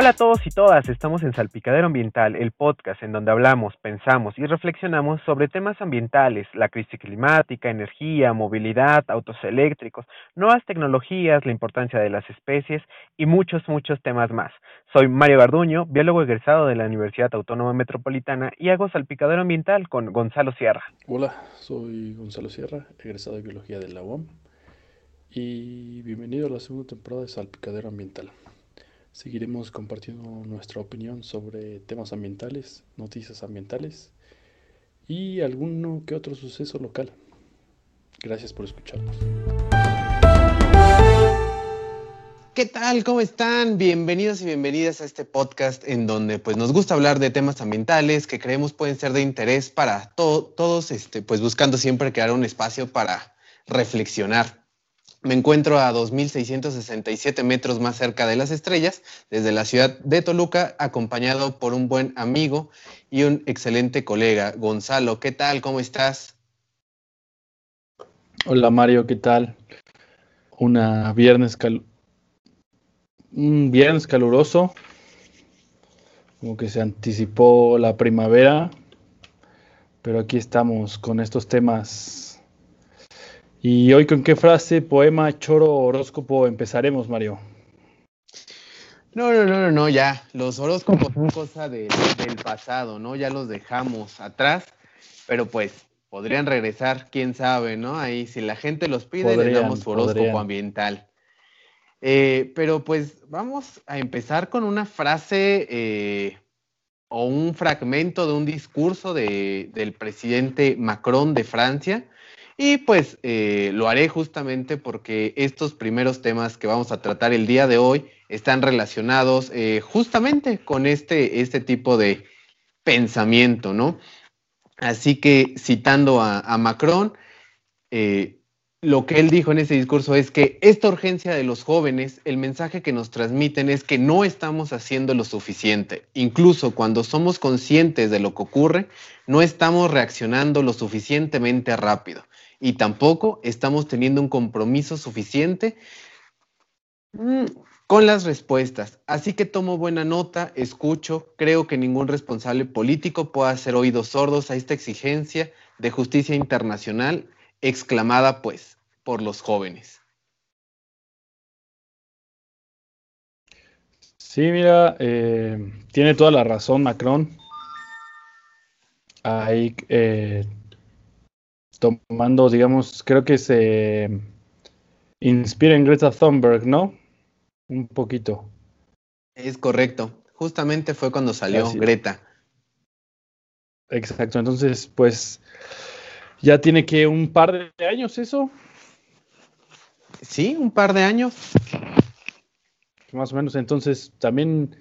Hola a todos y todas, estamos en Salpicadero Ambiental, el podcast en donde hablamos, pensamos y reflexionamos sobre temas ambientales, la crisis climática, energía, movilidad, autos eléctricos, nuevas tecnologías, la importancia de las especies y muchos, muchos temas más. Soy Mario Garduño, biólogo egresado de la Universidad Autónoma Metropolitana y hago Salpicadero Ambiental con Gonzalo Sierra. Hola, soy Gonzalo Sierra, egresado de Biología de la UAM y bienvenido a la segunda temporada de Salpicadero Ambiental. Seguiremos compartiendo nuestra opinión sobre temas ambientales, noticias ambientales y alguno que otro suceso local. Gracias por escucharnos. ¿Qué tal? ¿Cómo están? Bienvenidos y bienvenidas a este podcast en donde pues nos gusta hablar de temas ambientales que creemos pueden ser de interés para todos, este, pues buscando siempre crear un espacio para reflexionar. Me encuentro a 2.667 metros más cerca de las estrellas, desde la ciudad de Toluca, acompañado por un buen amigo y un excelente colega, Gonzalo. ¿Qué tal? ¿Cómo estás? Hola Mario, ¿qué tal? Una viernes un viernes caluroso, como que se anticipó la primavera, pero aquí estamos con estos temas ¿Y hoy con qué frase, poema, choro, horóscopo empezaremos, Mario? No, no, no, no, ya. Los horóscopos son cosa del pasado, ¿no? Ya los dejamos atrás, pero pues podrían regresar, quién sabe, ¿no? Ahí, si la gente los pide, le damos horóscopo ambiental. Eh, pero pues vamos a empezar con una frase eh, o un fragmento de un discurso del presidente Macron de Francia y pues eh, lo haré justamente porque estos primeros temas que vamos a tratar el día de hoy están relacionados eh, justamente con este, este tipo de pensamiento, ¿no? Así que citando a, Macron, eh, lo que él dijo en ese discurso es que esta urgencia de los jóvenes, el mensaje que nos transmiten es que no estamos haciendo lo suficiente. Incluso cuando somos conscientes de lo que ocurre, no estamos reaccionando lo suficientemente rápido y tampoco estamos teniendo un compromiso suficiente mm, con las respuestas. Así que tomo buena nota, escucho, creo que ningún responsable político pueda hacer oídos sordos a esta exigencia de justicia internacional exclamada pues por los jóvenes. Sí, mira, eh, tiene toda la razón Macron. Hay eh, tomando, digamos, creo que se inspira en Greta Thunberg, ¿no? Un poquito. Es correcto. Justamente fue cuando salió Greta. Exacto. Entonces, pues, ya tiene que un par de años eso. Sí, un par de años. Más o menos. Entonces, también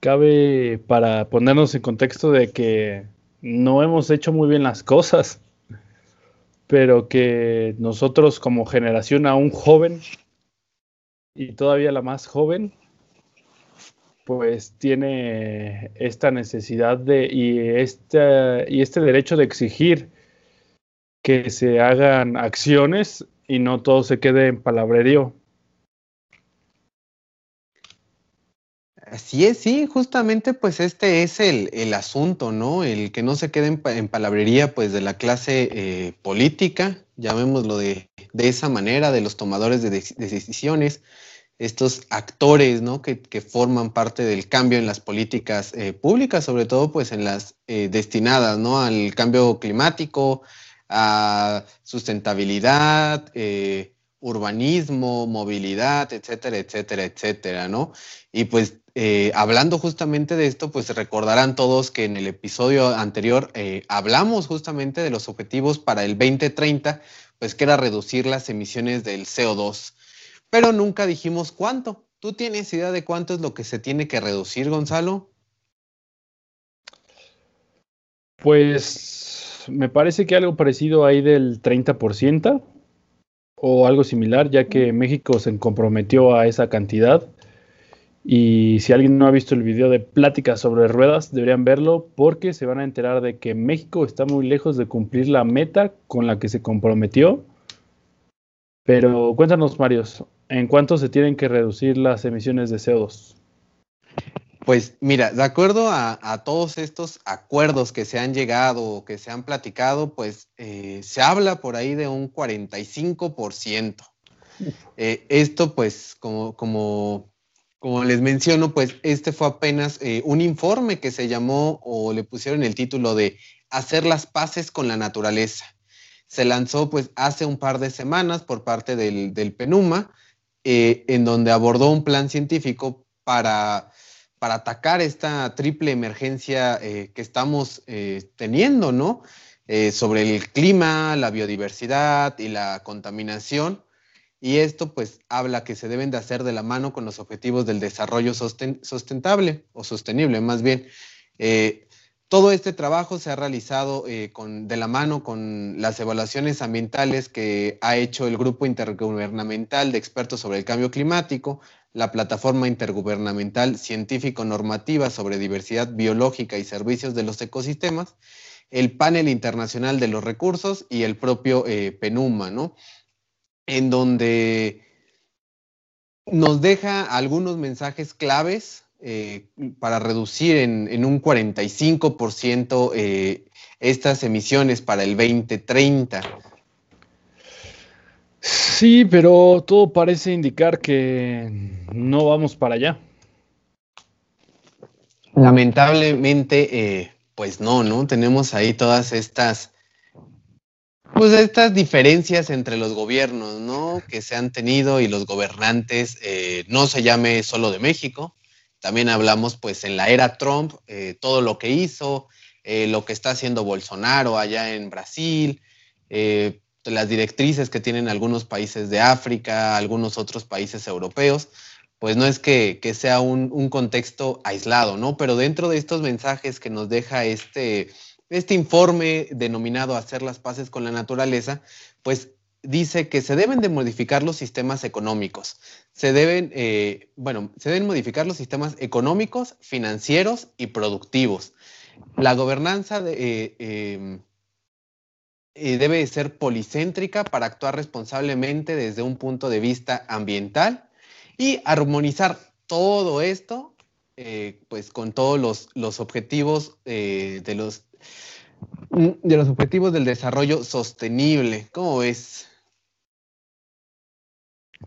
cabe para ponernos en contexto de que no hemos hecho muy bien las cosas pero que nosotros como generación aún joven y todavía la más joven, pues tiene esta necesidad de y este, y este derecho de exigir que se hagan acciones y no todo se quede en palabrerío. Así es, sí, justamente pues este es el, asunto, ¿no? El que no se quede en, palabrería pues de la clase eh, política, llamémoslo de, de, esa manera, de los tomadores de, decisiones, estos actores, ¿no? Que, forman parte del cambio en las políticas eh, públicas, sobre todo pues en las eh, destinadas, ¿no? Al cambio climático, a sustentabilidad, urbanismo, movilidad, etcétera, etcétera, etcétera, ¿no? Y pues eh, hablando justamente de esto, pues recordarán todos que en el episodio anterior eh, hablamos justamente de los objetivos para el 2030, pues que era reducir las emisiones del CO2, pero nunca dijimos cuánto. ¿Tú tienes idea de cuánto es lo que se tiene que reducir, Gonzalo? Pues me parece que algo parecido ahí del 30% o algo similar, ya que México se comprometió a esa cantidad. Y si alguien no ha visto el video de Pláticas sobre ruedas, deberían verlo porque se van a enterar de que México está muy lejos de cumplir la meta con la que se comprometió. Pero cuéntanos, Marios, ¿en cuánto se tienen que reducir las emisiones de CO2? Pues mira, de acuerdo a, todos estos acuerdos que se han llegado o que se han platicado, pues eh, se habla por ahí de un 45%. Eh, esto pues como, como, como les menciono, pues este fue apenas eh, un informe que se llamó o le pusieron el título de Hacer las paces con la naturaleza. Se lanzó pues hace un par de semanas por parte del, del PENUMA, en donde abordó un plan científico para para atacar esta triple emergencia eh, que estamos eh, teniendo, ¿no? Eh, sobre el clima, la biodiversidad y la contaminación. Y esto pues habla que se deben de hacer de la mano con los objetivos del desarrollo sustentable o sostenible más bien. todo este trabajo se ha realizado con, de la mano con las evaluaciones ambientales que ha hecho el Grupo Intergubernamental de Expertos sobre el Cambio Climático, la Plataforma Intergubernamental Científico-Normativa sobre Diversidad Biológica y Servicios de los Ecosistemas, el Panel Internacional de los Recursos y el propio eh, PENUMA, ¿no? En donde nos deja algunos mensajes claves eh, para reducir en, un 45% eh, estas emisiones para el 2030. Sí, pero todo parece indicar que no vamos para allá. Lamentablemente, eh, pues no, ¿no? Tenemos ahí todas estas, pues estas diferencias entre los gobiernos, ¿no? Que se han tenido y los gobernantes, eh, no se llame solo de México, también hablamos pues en la era Trump, eh, todo lo que hizo, lo que está haciendo Bolsonaro allá en Brasil, las directrices que tienen algunos países de África, algunos otros países europeos, pues no es que, sea un, contexto aislado, ¿no? Pero dentro de estos mensajes que nos deja este, este informe denominado Hacer las paces con la naturaleza, pues dice que se deben de modificar los sistemas económicos. Se deben, eh, bueno, se deben modificar los sistemas económicos, financieros y productivos. La gobernanza de, eh, em, eh, debe ser policéntrica para actuar responsablemente desde un punto de vista ambiental y armonizar todo esto eh, pues con todos los, los objetivos eh, de los de los objetivos del desarrollo sostenible. ¿Cómo ves?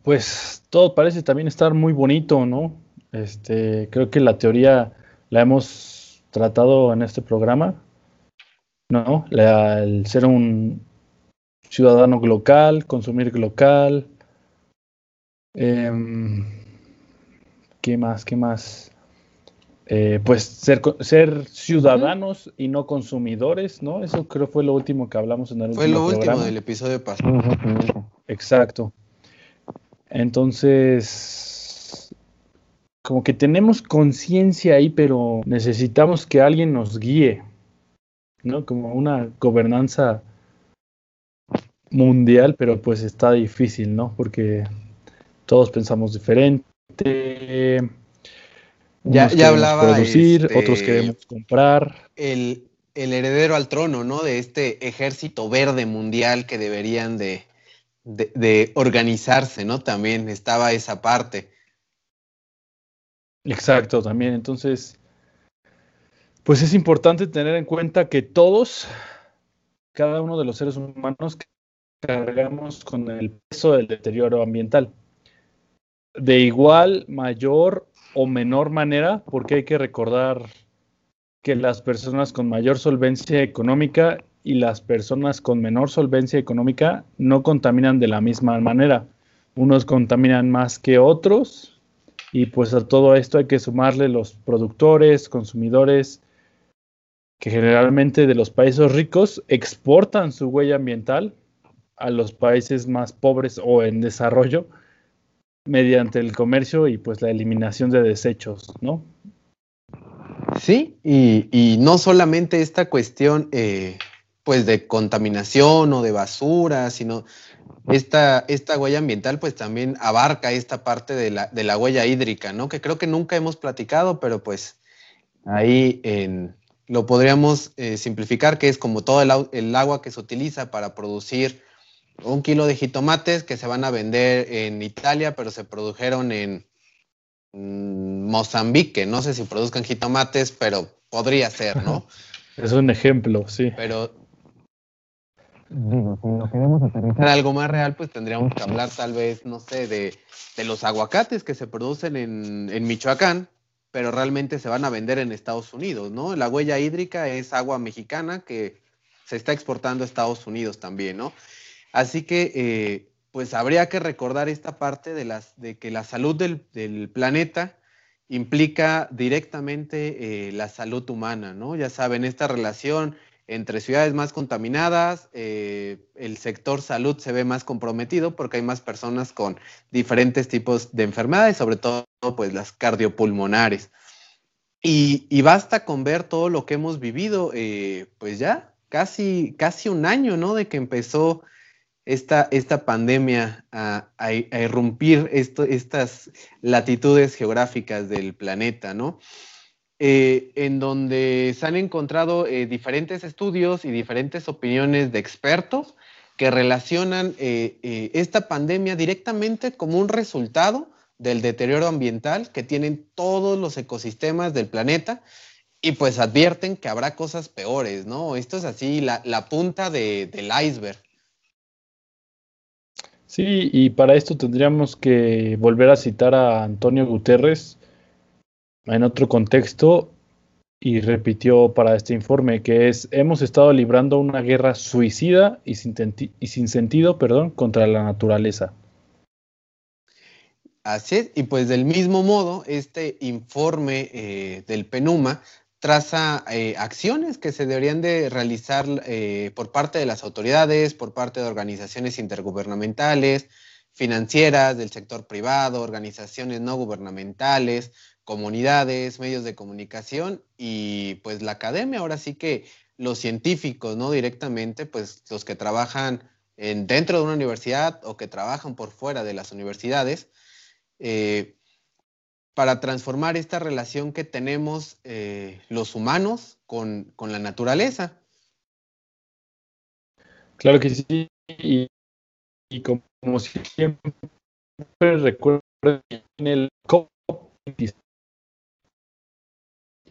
Pues todo parece también estar muy bonito, ¿no? Este, creo que la teoría la hemos tratado en este programa ¿no? el ser un ciudadano local, consumir local. Em, ¿Qué más? ¿Qué más? Eh, pues ser, ser ciudadanos y no consumidores, ¿no? Eso creo fue lo último que hablamos en el fue último Fue lo último del episodio pasado. Exacto. Entonces, como que tenemos conciencia ahí, pero necesitamos que alguien nos guíe. ¿no? Como una gobernanza mundial, pero pues está difícil, ¿no? Porque todos pensamos diferente. Ya, ya hablaba. Producir, este, otros queremos comprar. El, heredero al trono, ¿no? De este ejército verde mundial que deberían de, de organizarse, ¿no? También estaba esa parte. Exacto, también. Entonces, pues es importante tener en cuenta que todos, cada uno de los seres humanos, cargamos con el peso del deterioro ambiental. De igual, mayor o menor manera, porque hay que recordar que las personas con mayor solvencia económica y las personas con menor solvencia económica no contaminan de la misma manera. Unos contaminan más que otros y pues a todo esto hay que sumarle los productores, consumidores, que generalmente de los países ricos exportan su huella ambiental a los países más pobres o en desarrollo mediante el comercio y pues la eliminación de desechos, ¿no? Sí, y, no solamente esta cuestión eh, pues de contaminación o de basura, sino esta, esta huella ambiental pues también abarca esta parte de la, de la huella hídrica, ¿no? Que creo que nunca hemos platicado, pero pues ahí en, lo podríamos eh, simplificar, que es como todo el, agua que se utiliza para producir un kilo de jitomates que se van a vender en Italia, pero se produjeron en, mm, Mozambique. No sé si produzcan jitomates, pero podría ser, ¿no? Es un ejemplo, sí. Pero digo, si lo queremos aterrizar algo más real, pues tendríamos que hablar tal vez, no sé, de, los aguacates que se producen en, en, Michoacán, pero realmente se van a vender en Estados Unidos, ¿no? La huella hídrica es agua mexicana que se está exportando a Estados Unidos también, ¿no? Así que, eh, pues habría que recordar esta parte de, las, de que la salud del, planeta implica directamente eh, la salud humana, ¿no? Ya saben, esta relación entre ciudades más contaminadas, eh, el sector salud se ve más comprometido porque hay más personas con diferentes tipos de enfermedades, sobre todo pues las cardiopulmonares. Y, basta con ver todo lo que hemos vivido, pues ya casi, casi un año, ¿no? De que empezó esta, esta pandemia a, irrumpir estas latitudes geográficas del planeta, ¿no? Eh, en donde se han encontrado eh, diferentes estudios y diferentes opiniones de expertos que relacionan eh, esta pandemia directamente como un resultado del deterioro ambiental que tienen todos los ecosistemas del planeta y pues advierten que habrá cosas peores, ¿no? Esto es así, la, punta del iceberg. Sí, y para esto tendríamos que volver a citar a Antonio Guterres, en otro contexto y repitió para este informe que es hemos estado librando una guerra suicida y sin, sentido perdón, contra la naturaleza. Así es, y pues del mismo modo, este informe eh, del PENUMA traza eh, acciones que se deberían de realizar eh, por parte de las autoridades, por parte de organizaciones intergubernamentales, financieras, del sector privado, organizaciones no gubernamentales, comunidades, medios de comunicación y pues la academia, ahora sí que los científicos, ¿no? Directamente, pues los que trabajan en, dentro de una universidad o que trabajan por fuera de las universidades, eh, para transformar esta relación que tenemos eh, los humanos con, la naturaleza. Claro que sí, y, y como siempre recuerdo en el COP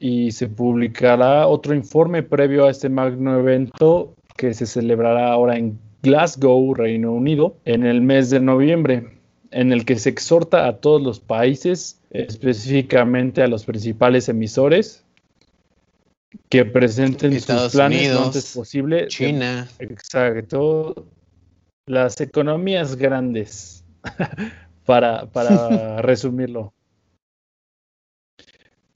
y se publicará otro informe previo a este magno evento que se celebrará ahora en Glasgow, Reino Unido, en el mes de noviembre, en el que se exhorta a todos los países, específicamente a los principales emisores, que presenten sus planes lo antes posible. China. Exacto. Las economías grandes, para, para resumirlo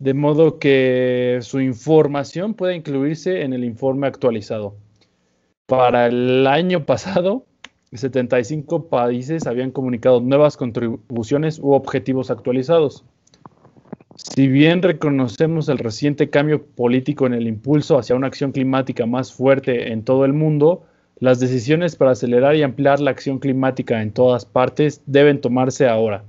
de modo que su información pueda incluirse en el informe actualizado. Para el año pasado, 75 países habían comunicado nuevas contribuciones u objetivos actualizados. Si bien reconocemos el reciente cambio político en el impulso hacia una acción climática más fuerte en todo el mundo, las decisiones para acelerar y ampliar la acción climática en todas partes deben tomarse ahora.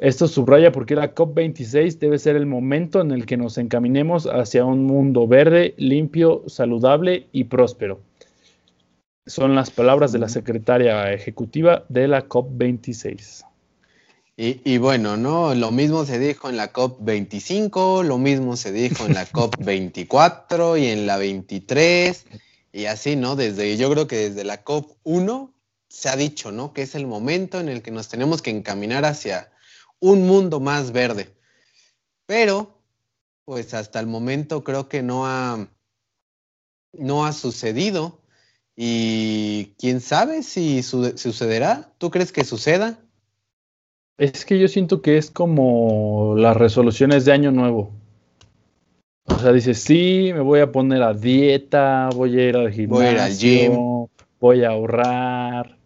Esto subraya porque la COP26 debe ser el momento en el que nos encaminemos hacia un mundo verde, limpio, saludable y próspero. Son las palabras de la secretaria ejecutiva de la COP26. Y, bueno, ¿no? Lo mismo se dijo en la COP25, lo mismo se dijo en la COP24 y en la 23, y así, ¿no? Desde, yo creo que desde la COP1 se ha dicho, ¿no? Que es el momento en el que nos tenemos que encaminar hacia, un mundo más verde. Pero, pues hasta el momento creo que no ha, no ha sucedido. Y quién sabe si sucederá. ¿Tú crees que suceda? Es que yo siento que es como las resoluciones de año nuevo. O sea, dices, sí, me voy a poner a dieta, voy a ir al gimnasio, voy a ir al gym, voy a ahorrar,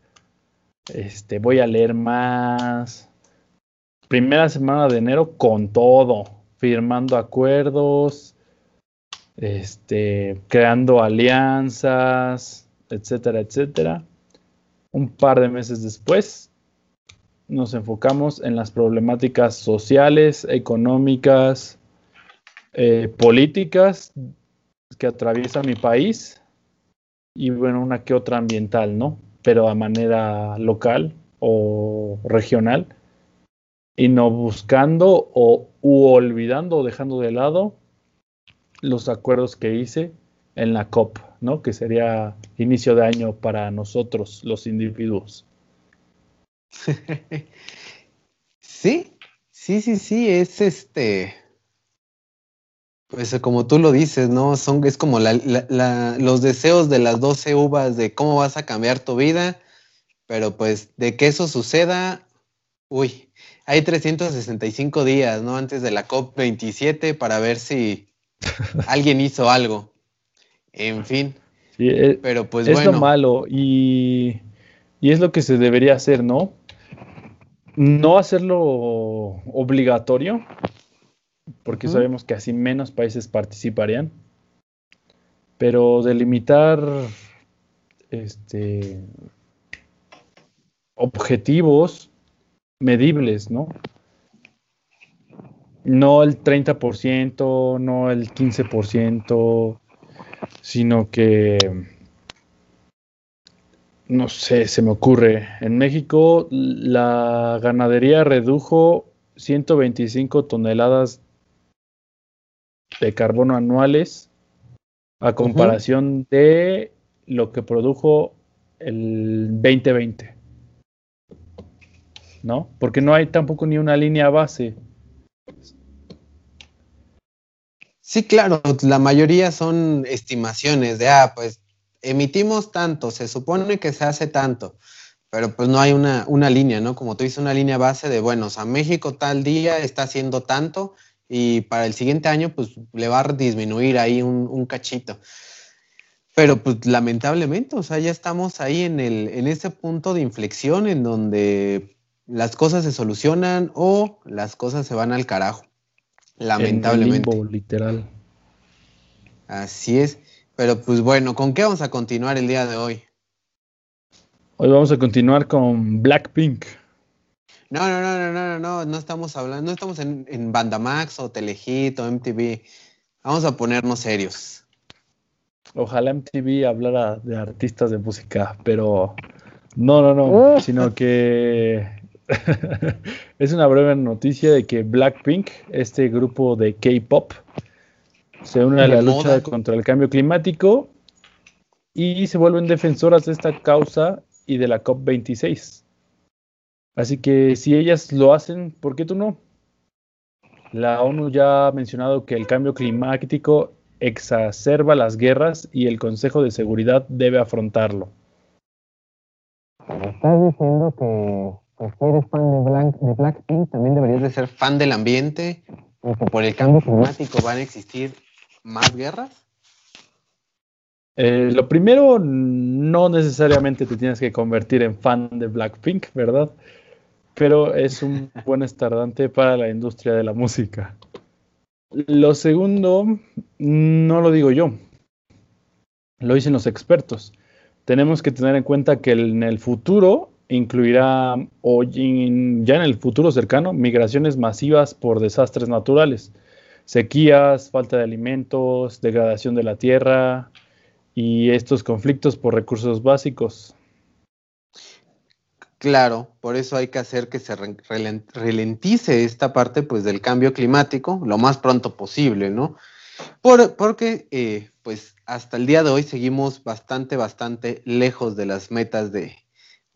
este, voy a leer más, primera semana de enero con todo, firmando acuerdos, este, creando alianzas, etcétera, etcétera. Un par de meses después nos enfocamos en las problemáticas sociales, económicas, eh, políticas que atraviesa mi país y bueno, una que otra ambiental, ¿no? Pero a manera local o regional y no buscando o u olvidando o dejando de lado los acuerdos que hice en la COP, ¿no? Que sería inicio de año para nosotros, los individuos. Sí, sí, sí, sí, es este, pues como tú lo dices, ¿no? Son, es como los deseos de las 12 uvas de cómo vas a cambiar tu vida, pero pues de que eso suceda, uy, hay 365 días, ¿no? Antes de la COP27 para ver si alguien hizo algo. En fin. Eh, pero pues es lo malo y, y es lo que se debería hacer, ¿no? No hacerlo obligatorio, porque sabemos que así menos países participarían, pero delimitar este, objetivos medibles, ¿no? No el 30%, no el 15%, sino que, no sé, se me ocurre, en México la ganadería redujo 125 toneladas de carbono anuales a comparación de lo que produjo el 2020. ¿No? Porque no hay tampoco ni una línea base. Sí, claro, la mayoría son estimaciones de, ah, pues emitimos tanto, se supone que se hace tanto, pero pues no hay una, una línea, ¿no? Como tú dices, una línea base de, bueno, o sea, México tal día está haciendo tanto y para el siguiente año pues le va a disminuir ahí un, cachito. Pero pues lamentablemente, o sea, ya estamos ahí en, el, en ese punto de inflexión en donde las cosas se solucionan o las cosas se van al carajo. Lamentablemente. literal. Así es. Pero pues bueno, ¿con qué vamos a continuar el día de hoy? Hoy vamos a continuar con Blackpink. No, no, no, no, no, no, no estamos hablando, no estamos en, en Bandamax o Telehit o MTV. Vamos a ponernos serios. Ojalá MTV hablara de artistas de música, pero no, no, no, sino que es una breve noticia de que Blackpink, este grupo de K-pop, se une a la lucha contra el cambio climático y se vuelven defensoras de esta causa y de la COP26. Así que si ellas lo hacen, ¿por qué tú no? La ONU ya ha mencionado que el cambio climático exacerba las guerras y el Consejo de Seguridad debe afrontarlo. estás diciendo que pues, si eres fan de, Blackpink, también deberías de ser fan del ambiente, porque por el cambio climático van a existir más guerras. Eh, lo primero, no necesariamente te tienes que convertir en fan de Blackpink, ¿verdad? pero es un buen estardante para la industria de la música. Lo segundo, no lo digo yo, lo dicen los expertos. Tenemos que tener en cuenta que en el futuro incluirá, o ya en el futuro cercano, migraciones masivas por desastres naturales, sequías, falta de alimentos, degradación de la tierra y estos conflictos por recursos básicos. Claro, por eso hay que hacer que se ralentice esta parte pues, del cambio climático lo más pronto posible, ¿no? porque eh, pues hasta el día de hoy seguimos bastante, bastante lejos de las metas de,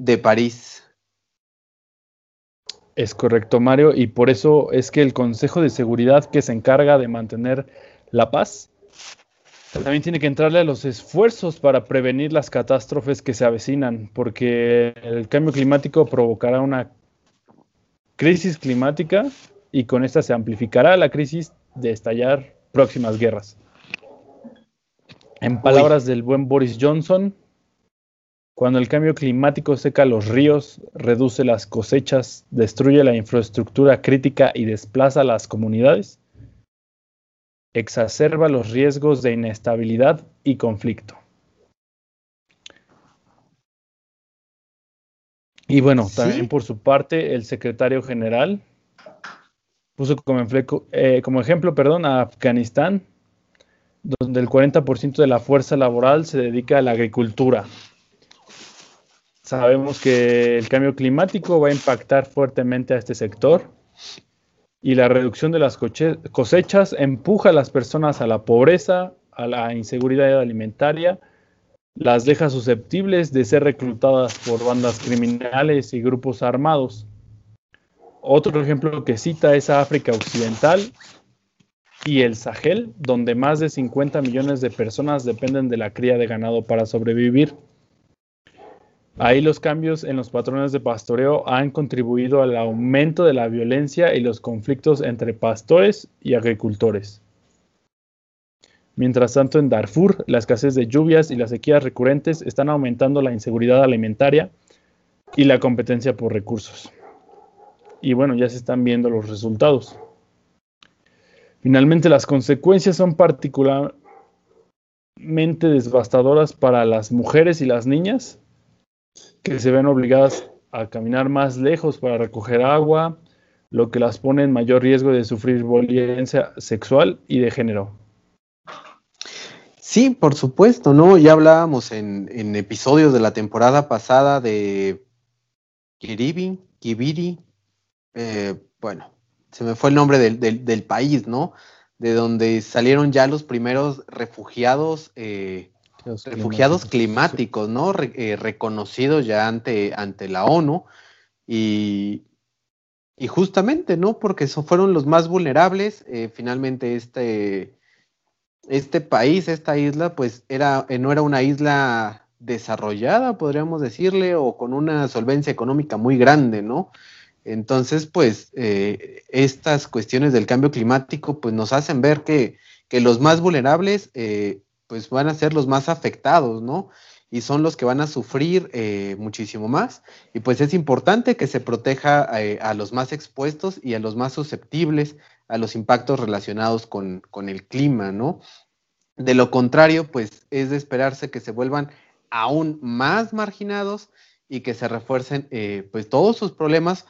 de París. Es correcto, Mario, y por eso es que el Consejo de Seguridad que se encarga de mantener la paz también tiene que entrarle a los esfuerzos para prevenir las catástrofes que se avecinan, porque el cambio climático provocará una crisis climática y con esta se amplificará la crisis de estallar próximas guerras. En palabras del buen Boris Johnson, cuando el cambio climático seca los ríos, reduce las cosechas, destruye la infraestructura crítica y desplaza a las comunidades, exacerba los riesgos de inestabilidad y conflicto. Y bueno, también por su parte, el secretario general puso como, eh, como ejemplo perdón, a Afganistán, donde el 40% de la fuerza laboral se dedica a la agricultura. Sabemos que el cambio climático va a impactar fuertemente a este sector Y la reducción de las cosechas empuja a las personas a la pobreza, a la inseguridad alimentaria, las deja susceptibles de ser reclutadas por bandas criminales y grupos armados. Otro ejemplo que cita es África Occidental y el Sahel, donde más de 50 millones de personas dependen de la cría de ganado para sobrevivir. Ahí los cambios en los patrones de pastoreo han contribuido al aumento de la violencia y los conflictos entre pastores y agricultores. Mientras tanto, en Darfur, la escasez de lluvias y las sequías recurrentes están aumentando la inseguridad alimentaria y la competencia por recursos. Y bueno, ya se están viendo los resultados. Finalmente, las consecuencias son particularmente devastadoras para las mujeres y las niñas, que se ven obligadas a caminar más lejos para recoger agua, lo que las pone en mayor riesgo de sufrir violencia sexual y de género. Sí, por supuesto, ¿no? Ya hablábamos en, episodios de la temporada pasada de Kiribi, Kibiri, eh, bueno, se me fue el nombre del, país, ¿no? De donde salieron ya los primeros refugiados, eh, refugiados climáticos, ¿no? Eh, reconocidos ya ante, ante la ONU. Y, y justamente, ¿no? Porque fueron los más vulnerables. Eh, finalmente, este, este país, esta isla, pues era, no era una isla desarrollada, podríamos decirle, o con una solvencia económica muy grande, ¿no? Entonces, pues, eh, estas cuestiones del cambio climático, pues, nos hacen ver que, los más vulnerables, eh, pues, van a ser los más afectados, ¿no? Y son los que van a sufrir eh, muchísimo más. Y pues es importante que se proteja a los más expuestos y a los más susceptibles a los impactos relacionados con, con el clima, ¿no? De lo contrario, pues es de esperarse que se vuelvan aún más marginados y que se refuercen pues todos sus problemas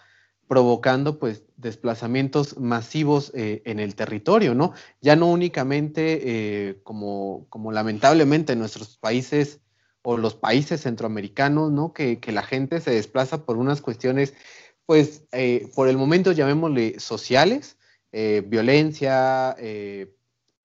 provocando pues desplazamientos masivos eh, en el territorio, ¿no? Ya no únicamente eh, como, como lamentablemente en nuestros países o los países centroamericanos, ¿no? Que, la gente se desplaza por unas cuestiones, pues eh, por el momento llamémosle sociales, violencia,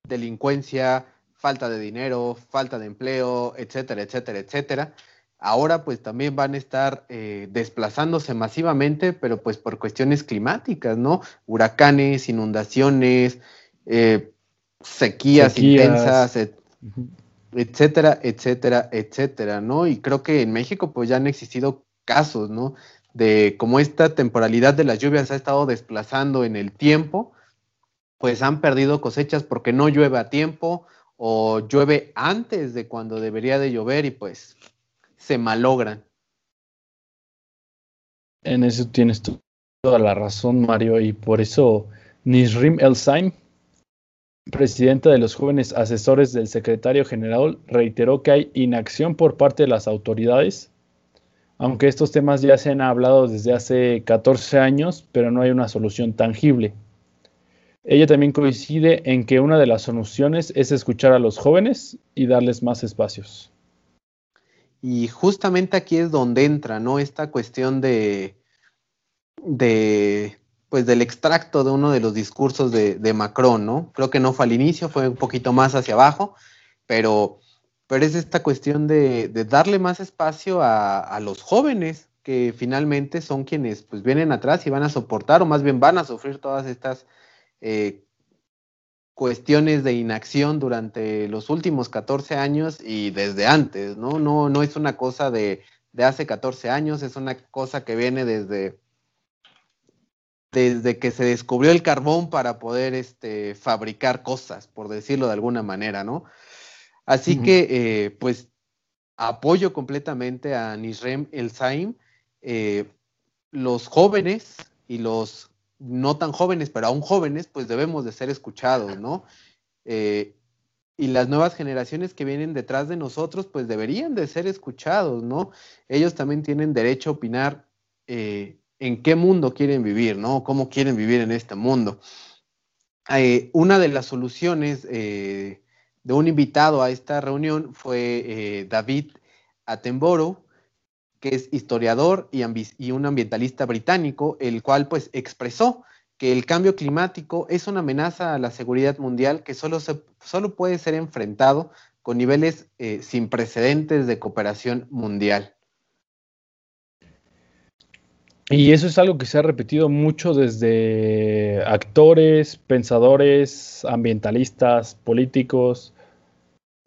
delincuencia, falta de dinero, falta de empleo, etcétera, etcétera, etcétera ahora pues también van a estar eh, desplazándose masivamente, pero pues por cuestiones climáticas, ¿no? Huracanes, inundaciones, eh, sequías, intensas, etcétera, etcétera, etcétera, ¿no? Y creo que en México pues ya han existido casos, ¿no? De cómo esta temporalidad de las lluvias ha estado desplazando en el tiempo, pues han perdido cosechas porque no llueve a tiempo o llueve antes de cuando debería de llover y pues se malogran. En eso tienes toda la razón, Mario, y por eso Nisrim El-Saim, presidenta de los jóvenes asesores del secretario general, reiteró que hay inacción por parte de las autoridades, aunque estos temas ya se han hablado desde hace 14 años, pero no hay una solución tangible. Ella también coincide en que una de las soluciones es escuchar a los jóvenes y darles más espacios. Y justamente aquí es donde entra, ¿no? Esta cuestión de, de pues del extracto de uno de los discursos de, Macron, ¿no? Creo que no fue al inicio, fue un poquito más hacia abajo, pero, pero es esta cuestión de, darle más espacio a, los jóvenes, que finalmente son quienes pues vienen atrás y van a soportar, o más bien van a sufrir todas estas eh, cuestiones de inacción durante los últimos 14 años y desde antes, ¿no? No, no es una cosa de, hace 14 años, es una cosa que viene desde, desde que se descubrió el carbón para poder este, fabricar cosas, por decirlo de alguna manera, ¿no? Así que, eh, pues, apoyo completamente a Nisrem El Saim. Eh, los jóvenes y los no tan jóvenes, pero aún jóvenes, pues debemos de ser escuchados, ¿no? Eh, y las nuevas generaciones que vienen detrás de nosotros, pues deberían de ser escuchados, ¿no? Ellos también tienen derecho a opinar eh, en qué mundo quieren vivir, ¿no? Cómo quieren vivir en este mundo. Eh, una de las soluciones de un invitado a esta reunión fue David Attenborough, que es historiador y, un ambientalista británico, el cual pues expresó que el cambio climático es una amenaza a la seguridad mundial que solo, solo puede ser enfrentado con niveles eh, sin precedentes de cooperación mundial. Y eso es algo que se ha repetido mucho desde actores, pensadores, ambientalistas, políticos,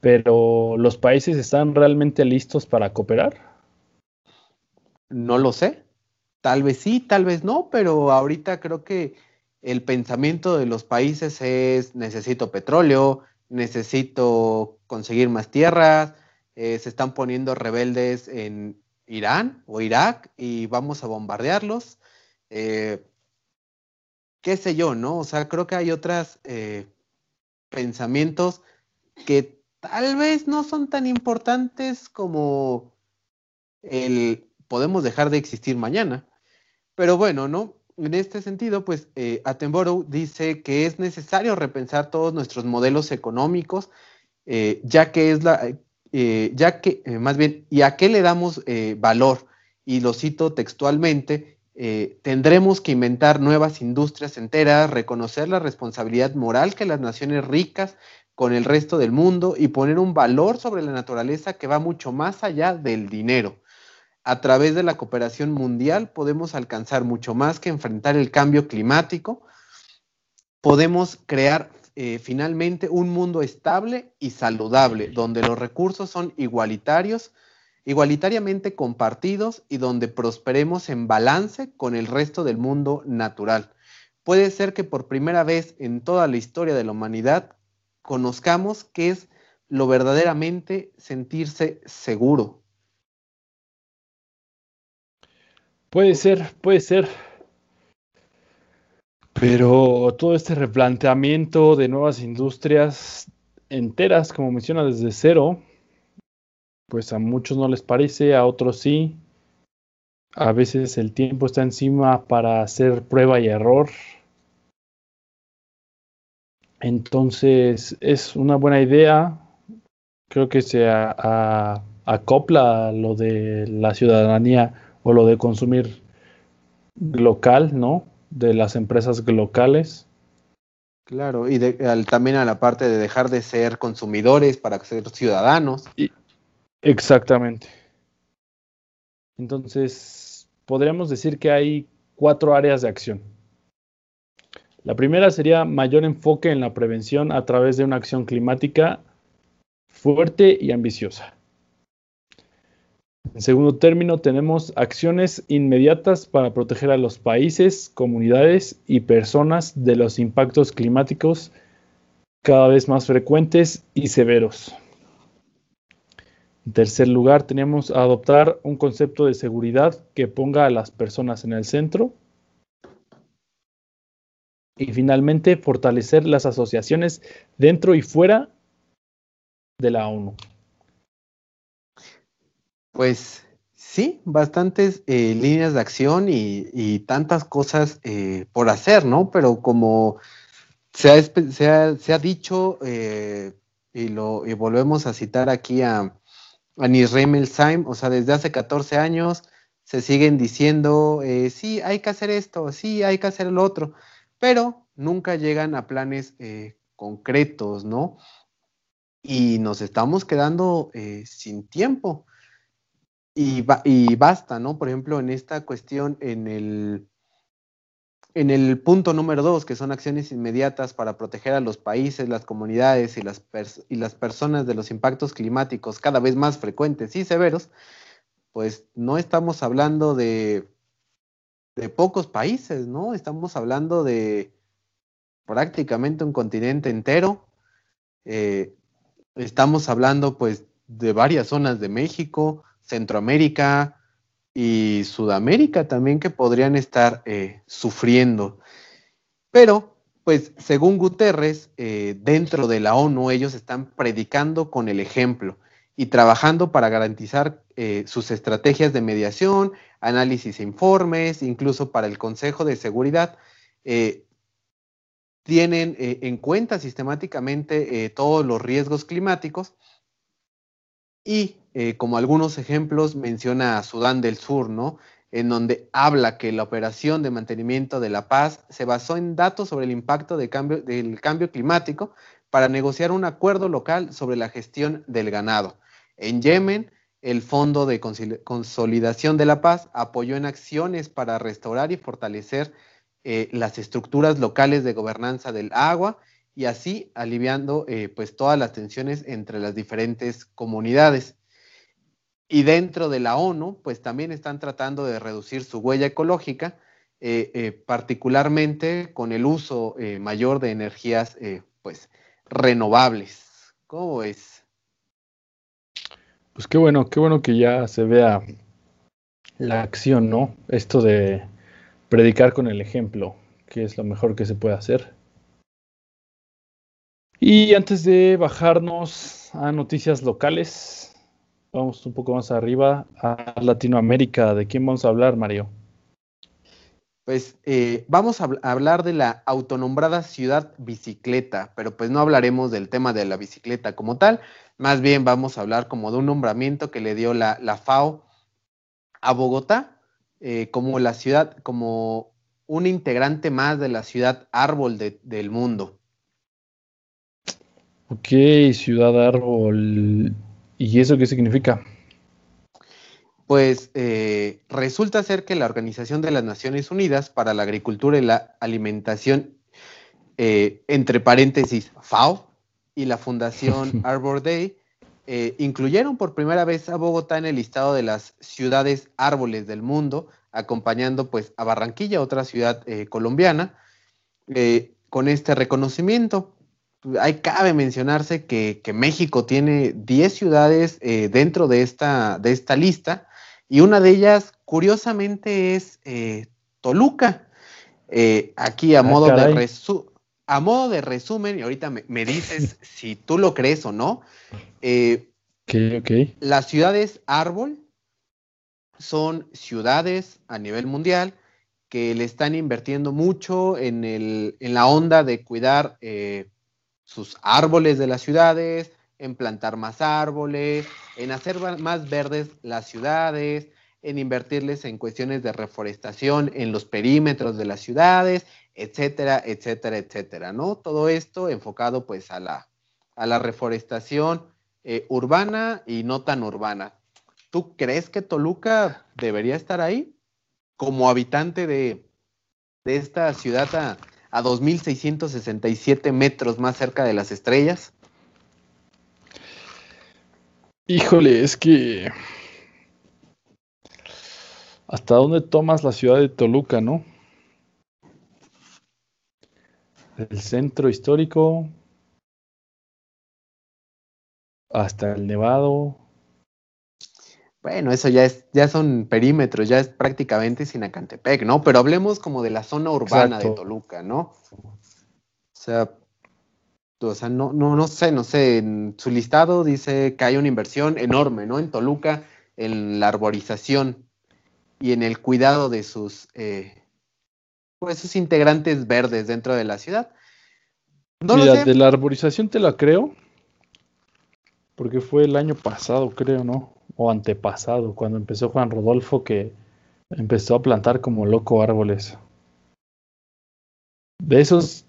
pero ¿los países están realmente listos para cooperar? No lo sé. Tal vez sí, tal vez no, pero ahorita creo que el pensamiento de los países es necesito petróleo, necesito conseguir más tierras, eh, se están poniendo rebeldes en Irán o Irak y vamos a bombardearlos. Eh, qué sé yo, ¿no? O sea, creo que hay otros eh, pensamientos que tal vez no son tan importantes como el podemos dejar de existir mañana. Pero bueno, ¿no? En este sentido, pues eh, Attenborough dice que es necesario repensar todos nuestros modelos económicos, eh, ya que es la, eh, ya que, más bien, ¿y a qué le damos valor? Y lo cito textualmente, tendremos que inventar nuevas industrias enteras, reconocer la responsabilidad moral que las naciones ricas con el resto del mundo y poner un valor sobre la naturaleza que va mucho más allá del dinero a través de la cooperación mundial podemos alcanzar mucho más que enfrentar el cambio climático. Podemos crear eh, finalmente un mundo estable y saludable, donde los recursos son igualitarios, igualitariamente compartidos y donde prosperemos en balance con el resto del mundo natural. Puede ser que por primera vez en toda la historia de la humanidad conozcamos qué es lo verdaderamente sentirse seguro, Puede ser, puede ser. Pero todo este replanteamiento de nuevas industrias enteras, como menciona desde cero, pues a muchos no les parece, a otros sí. A veces el tiempo está encima para hacer prueba y error. Entonces es una buena idea. Creo que se acopla a lo de la ciudadanía o lo de consumir local, ¿no? De las empresas locales. Claro, y también a la parte de dejar de ser consumidores para ser ciudadanos. exactamente. Entonces, podríamos decir que hay cuatro áreas de acción. La primera sería mayor enfoque en la prevención a través de una acción climática fuerte y ambiciosa. En segundo término, tenemos acciones inmediatas para proteger a los países, comunidades y personas de los impactos climáticos cada vez más frecuentes y severos. En tercer lugar, tenemos adoptar un concepto de seguridad que ponga a las personas en el centro. Y finalmente, fortalecer las asociaciones dentro y fuera de la ONU. Pues sí, bastantes eh, líneas de acción y, tantas cosas eh, por hacer, ¿no? Pero como se ha, dicho, eh, y, lo, y volvemos a citar aquí a, a Nisrem o sea, desde hace 14 años se siguen diciendo, sí, hay que hacer esto, sí, hay que hacer lo otro, pero nunca llegan a planes concretos, ¿no? Y nos estamos quedando sin tiempo y, basta, ¿no? Por ejemplo, en esta cuestión, en el, en el punto número dos, que son acciones inmediatas para proteger a los países, las comunidades y las, y las personas de los impactos climáticos cada vez más frecuentes y severos, pues no estamos hablando de, de pocos países, ¿no? Estamos hablando de prácticamente un continente entero. Eh, estamos hablando pues de varias zonas de México, Centroamérica y Sudamérica también que podrían estar eh, sufriendo. Pero, pues, según Guterres, eh, dentro de la ONU ellos están predicando con el ejemplo y trabajando para garantizar eh, sus estrategias de mediación, análisis e informes, incluso para el Consejo de Seguridad. tienen en cuenta sistemáticamente todos los riesgos climáticos y eh, como algunos ejemplos menciona Sudán del Sur, ¿no? en donde habla que la operación de mantenimiento de la paz se basó en datos sobre el impacto del cambio climático para negociar un acuerdo local sobre la gestión del ganado. En Yemen, el Fondo de Consolidación de la Paz apoyó en acciones para restaurar y fortalecer eh, las estructuras locales de gobernanza del agua y así aliviando eh, pues todas las tensiones entre las diferentes comunidades. Y dentro de la ONU, pues también están tratando de reducir su huella ecológica, eh, particularmente con el uso mayor de energías pues renovables. ¿Cómo es? Pues qué bueno, qué bueno que ya se vea la acción, ¿no? Esto de predicar con el ejemplo, que es lo mejor que se puede hacer. Y antes de bajarnos a noticias locales, vamos un poco más arriba a Latinoamérica. ¿De quién vamos a hablar, Mario? Pues eh, vamos a hablar de la autonombrada ciudad bicicleta, pero pues no hablaremos del tema de la bicicleta como tal, más bien vamos a hablar como de un nombramiento que le dio la, FAO a Bogotá eh, como la ciudad, como un integrante más de la ciudad árbol del mundo. Ok, ciudad árbol. ¿Y eso qué significa? pues eh, resulta ser que la Organización de las Naciones Unidas para la Agricultura y la Alimentación, eh, entre paréntesis, FAO, y la Fundación Arbor Day, eh, incluyeron por primera vez a Bogotá en el listado de las ciudades árboles del mundo, acompañando pues a Barranquilla, otra ciudad colombiana, con este reconocimiento. Hay, cabe mencionarse que, que México tiene 10 ciudades dentro de esta, de esta lista, y una de ellas, curiosamente, es eh, Toluca. Eh, aquí a, ah, modo de a modo de resumen, y ahorita me, dices si tú lo crees o no. Eh, Las ciudades árbol son ciudades a nivel mundial que le están invirtiendo mucho en, el, en la onda de cuidar sus árboles de las ciudades, en plantar más árboles, en hacer más verdes las ciudades, en invertirles en cuestiones de reforestación en los perímetros de las ciudades, etcétera, etcétera, etcétera, ¿no? Todo esto enfocado pues a la, a la reforestación eh, urbana y no tan urbana. ¿Tú crees que Toluca debería estar ahí como habitante de, esta ciudad a, a 2.667 metros más cerca de las estrellas? Híjole, es que. ¿Hasta dónde tomas la ciudad de Toluca, no? El centro histórico. Hasta el Nevado. Bueno, eso ya es, ya son perímetros, ya es prácticamente Sinacantepec, ¿no? Pero hablemos como de la zona urbana de Toluca, ¿no? O sea, o sea, no, no, no sé, no sé, en su listado dice que hay una inversión enorme, ¿no? En Toluca, en la arborización y en el cuidado de sus, eh, pues, sus integrantes verdes dentro de la ciudad. No Mira, de la arborización te la creo, porque fue el año pasado, creo, ¿no? O antepasado, cuando empezó Juan Rodolfo, que empezó a plantar como loco árboles. De esos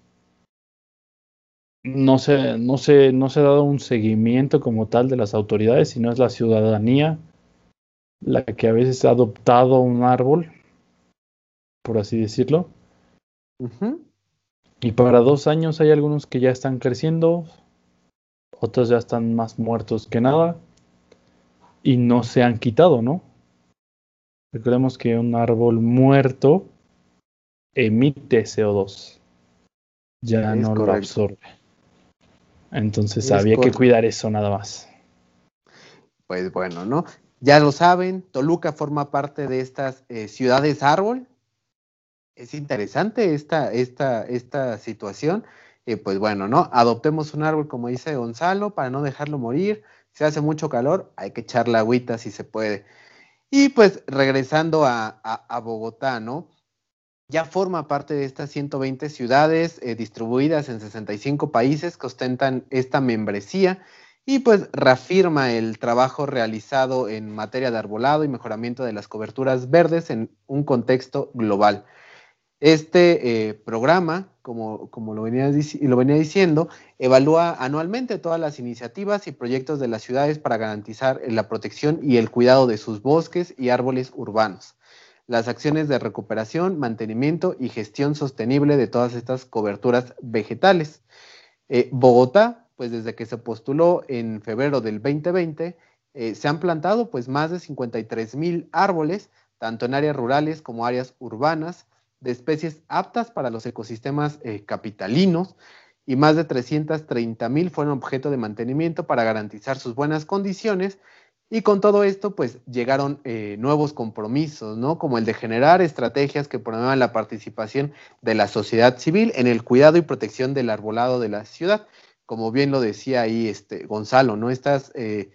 no se, no, se, no se ha dado un seguimiento como tal de las autoridades, sino es la ciudadanía la que a veces ha adoptado un árbol, por así decirlo. Y para dos años hay algunos que ya están creciendo, otros ya están más muertos que nada, y no se han quitado, ¿no? Recordemos que un árbol muerto emite CO2, ya no lo absorbe. Entonces había que cuidar eso nada más. Pues bueno, ¿no? Ya lo saben, Toluca forma parte de estas eh, ciudades árbol. Es interesante esta, esta, esta situación. Y pues bueno, ¿no? Adoptemos un árbol, como dice Gonzalo, para no dejarlo morir. Si hace mucho calor, hay que echarle agüita si se puede. Y pues regresando a, a Bogotá, ¿no? ya forma parte de estas 120 ciudades eh, distribuidas en 65 países que ostentan esta membresía y pues reafirma el trabajo realizado en materia de arbolado y mejoramiento de las coberturas verdes en un contexto global. Este eh, programa, como, como lo, venía, lo venía diciendo, evalúa anualmente todas las iniciativas y proyectos de las ciudades para garantizar la protección y el cuidado de sus bosques y árboles urbanos, las acciones de recuperación, mantenimiento y gestión sostenible de todas estas coberturas vegetales. Eh, Bogotá, pues desde que se postuló en febrero del 2020, eh, se han plantado pues más de 53 mil árboles, tanto en áreas rurales como áreas urbanas, de especies aptas para los ecosistemas eh, capitalinos y más de 330 mil fueron objeto de mantenimiento para garantizar sus buenas condiciones. Y con todo esto, pues llegaron eh, nuevos compromisos, ¿no? Como el de generar estrategias que promuevan la participación de la sociedad civil en el cuidado y protección del arbolado de la ciudad. Como bien lo decía ahí este Gonzalo, ¿no? Estas. Eh,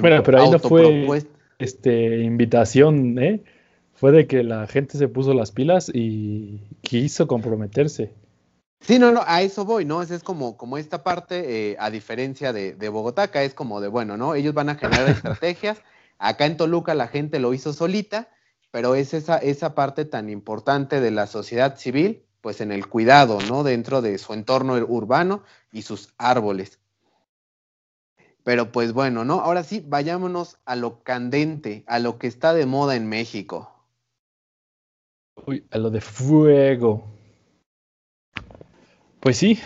bueno, pero ahí no fue este, invitación, ¿eh? Fue de que la gente se puso las pilas y quiso comprometerse. Sí, no, no, a eso voy, ¿no? Esa es como, como esta parte, eh, a diferencia de, de, Bogotá, acá es como de, bueno, ¿no? Ellos van a generar estrategias. Acá en Toluca la gente lo hizo solita, pero es esa, esa parte tan importante de la sociedad civil, pues en el cuidado, ¿no? Dentro de su entorno urbano y sus árboles. Pero pues bueno, ¿no? Ahora sí, vayámonos a lo candente, a lo que está de moda en México. A lo de fuego. Pues sí.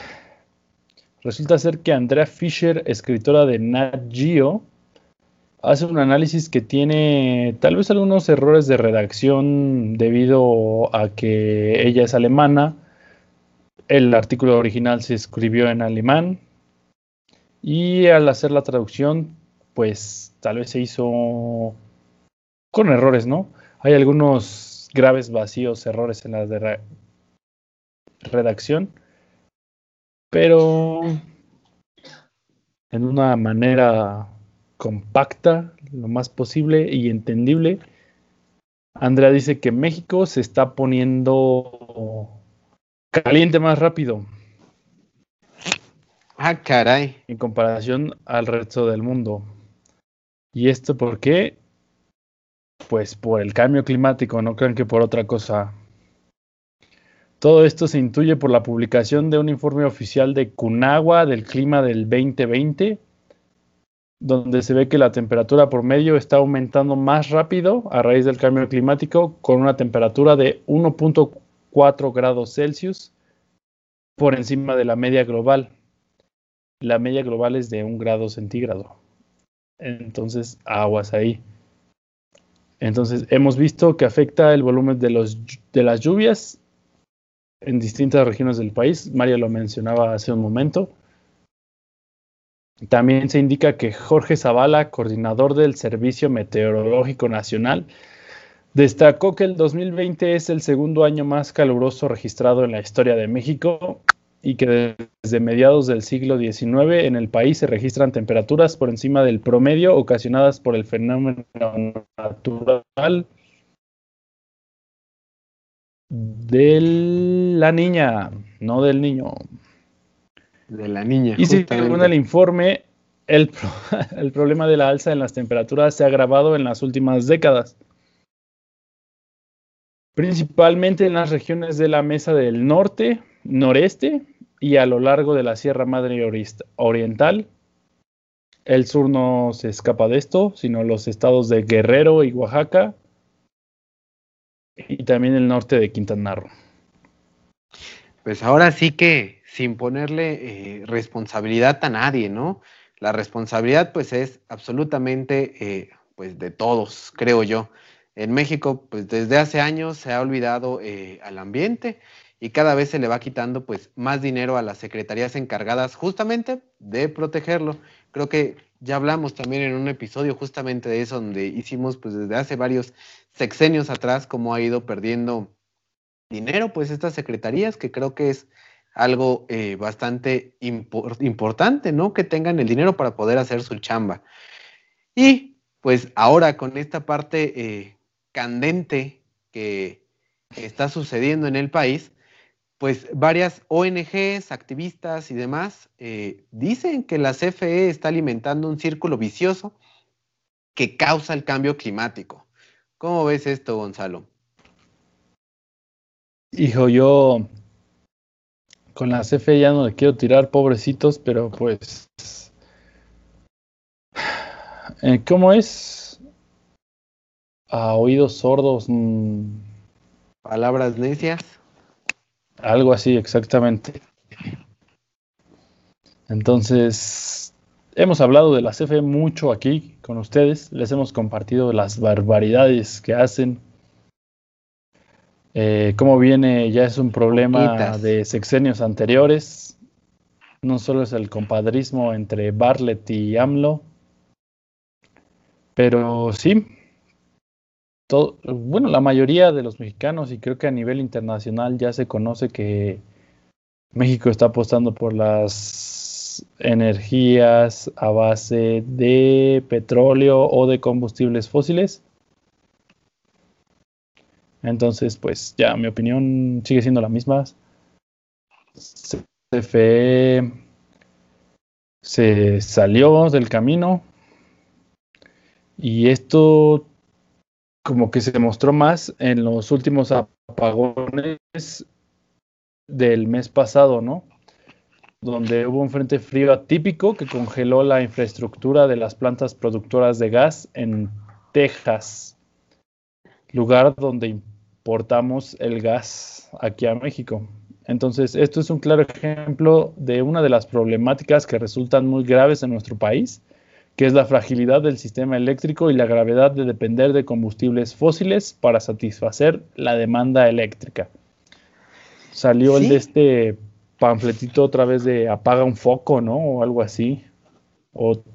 Resulta ser que Andrea Fisher, escritora de Nat Geo, hace un análisis que tiene tal vez algunos errores de redacción debido a que ella es alemana. El artículo original se escribió en alemán y al hacer la traducción, pues tal vez se hizo con errores, ¿no? Hay algunos graves vacíos, errores en la de redacción, pero en una manera compacta, lo más posible y entendible. Andrea dice que México se está poniendo caliente más rápido. Ah, caray. En comparación al resto del mundo. ¿Y esto por qué? Pues por el cambio climático, no crean que por otra cosa. Todo esto se intuye por la publicación de un informe oficial de Cunagua del clima del 2020, donde se ve que la temperatura promedio está aumentando más rápido a raíz del cambio climático, con una temperatura de 1.4 grados Celsius por encima de la media global. La media global es de 1 grado centígrado. Entonces, aguas ahí. Entonces, hemos visto que afecta el volumen de, los, de las lluvias en distintas regiones del país. María lo mencionaba hace un momento. También se indica que Jorge Zavala, coordinador del Servicio Meteorológico Nacional, destacó que el 2020 es el segundo año más caluroso registrado en la historia de México y que desde mediados del siglo XIX en el país se registran temperaturas por encima del promedio ocasionadas por el fenómeno natural de la niña, no del niño. De la niña. Y según el informe, el, el problema de la alza en las temperaturas se ha agravado en las últimas décadas principalmente en las regiones de la Mesa del Norte, Noreste y a lo largo de la Sierra Madre Oriental. El sur no se escapa de esto, sino los estados de Guerrero y Oaxaca y también el norte de Quintana Roo. Pues ahora sí que sin ponerle eh, responsabilidad a nadie, ¿no? La responsabilidad pues es absolutamente eh, pues de todos, creo yo. En México pues desde hace años se ha olvidado eh, al ambiente y cada vez se le va quitando pues más dinero a las secretarías encargadas justamente de protegerlo. Creo que ya hablamos también en un episodio justamente de eso, donde hicimos pues desde hace varios sexenios atrás cómo ha ido perdiendo dinero pues estas secretarías, que creo que es algo eh, bastante importante, ¿no? Que tengan el dinero para poder hacer su chamba. Y pues ahora con esta parte eh, candente que está sucediendo en el país, pues varias ONGs, activistas y demás eh, dicen que la CFE está alimentando un círculo vicioso que causa el cambio climático. ¿Cómo ves esto, Gonzalo? Hijo, yo con la CFE ya no le quiero tirar, pobrecitos, pero pues... Eh, ¿Cómo es? A oídos sordos. Mm. Palabras necias. Algo así, exactamente. Entonces, hemos hablado de la CFE mucho aquí con ustedes, les hemos compartido las barbaridades que hacen. Eh, cómo viene, ya es un problema de sexenios anteriores. No solo es el compadrismo entre Bartlett y AMLO, pero sí, bueno, la mayoría de los mexicanos y creo que a nivel internacional ya se conoce que México está apostando por las energías a base de petróleo o de combustibles fósiles. Entonces, pues ya mi opinión sigue siendo la misma. CFE se salió del camino y esto como que se demostró más en los últimos apagones del mes pasado, ¿no? Donde hubo un frente frío atípico que congeló la infraestructura de las plantas productoras de gas en Texas, lugar donde importamos el gas aquí a México. Entonces, esto es un claro ejemplo de una de las problemáticas que resultan muy graves en nuestro país que es la fragilidad del sistema eléctrico y la gravedad de depender de combustibles fósiles para satisfacer la demanda eléctrica. Salió el de este panfletito otra vez de apaga un foco, ¿no? O algo así.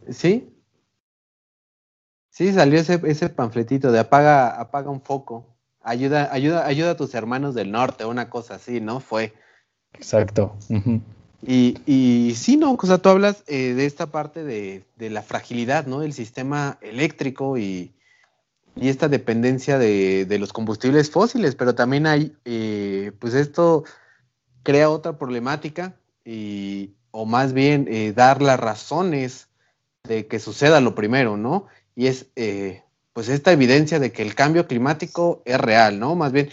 Sí. Sí, salió ese, ese panfletito de apaga, apaga un foco. Ayuda, ayuda, ayuda a tus hermanos del norte, una cosa así, ¿no? Fue. Exacto. Y, y sí, no, o sea, tú hablas eh, de esta parte de, la fragilidad, ¿no? Del sistema eléctrico y, esta dependencia de, los combustibles fósiles, pero también hay, eh, pues esto crea otra problemática y, o más bien eh, dar las razones de que suceda lo primero, ¿no? Y es, pues esta evidencia de que el cambio climático es real, ¿no? Más bien,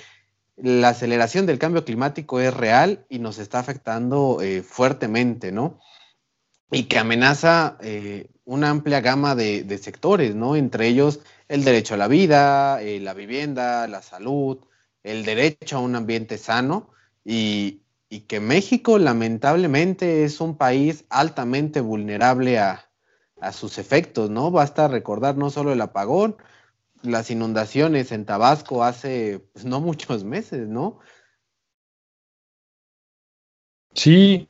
la aceleración del cambio climático es real y nos está afectando eh, fuertemente, ¿no? Y que amenaza eh, una amplia gama de, sectores, ¿no? Entre ellos el derecho a la vida, eh, la vivienda, la salud, el derecho a un ambiente sano y, que México lamentablemente es un país altamente vulnerable a, a sus efectos, ¿no? Basta recordar no solo el apagón, las inundaciones en Tabasco hace pues, no muchos meses, ¿no? Sí,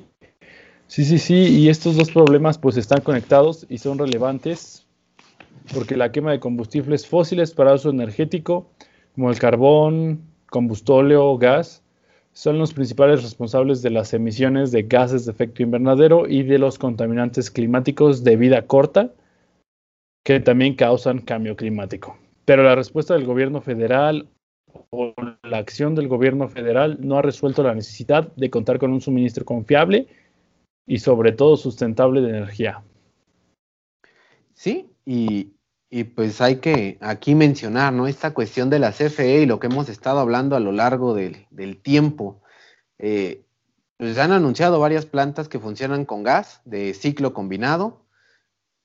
sí, sí, sí, y estos dos problemas pues están conectados y son relevantes porque la quema de combustibles fósiles para uso energético, como el carbón, combustóleo, gas, son los principales responsables de las emisiones de gases de efecto invernadero y de los contaminantes climáticos de vida corta que también causan cambio climático. Pero la respuesta del gobierno federal o la acción del gobierno federal no ha resuelto la necesidad de contar con un suministro confiable y sobre todo sustentable de energía. Sí, y, pues hay que aquí mencionar, ¿no? Esta cuestión de la CFE y lo que hemos estado hablando a lo largo del, tiempo. Eh, pues han anunciado varias plantas que funcionan con gas de ciclo combinado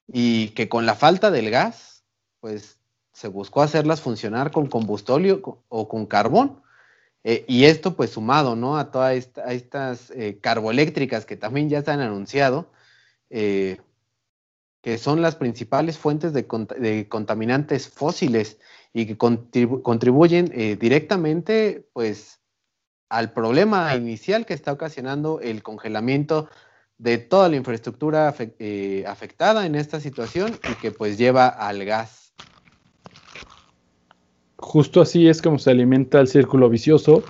y que con la falta del gas, pues se buscó hacerlas funcionar con combustóleo o con carbón. Eh, y esto pues sumado ¿no? a todas estas eh, carboeléctricas que también ya se han anunciado, eh, que son las principales fuentes de, contaminantes fósiles y que contribuyen directamente pues al problema inicial que está ocasionando el congelamiento de toda la infraestructura afectada en esta situación y que pues lleva al gas Justo así es como se alimenta el círculo vicioso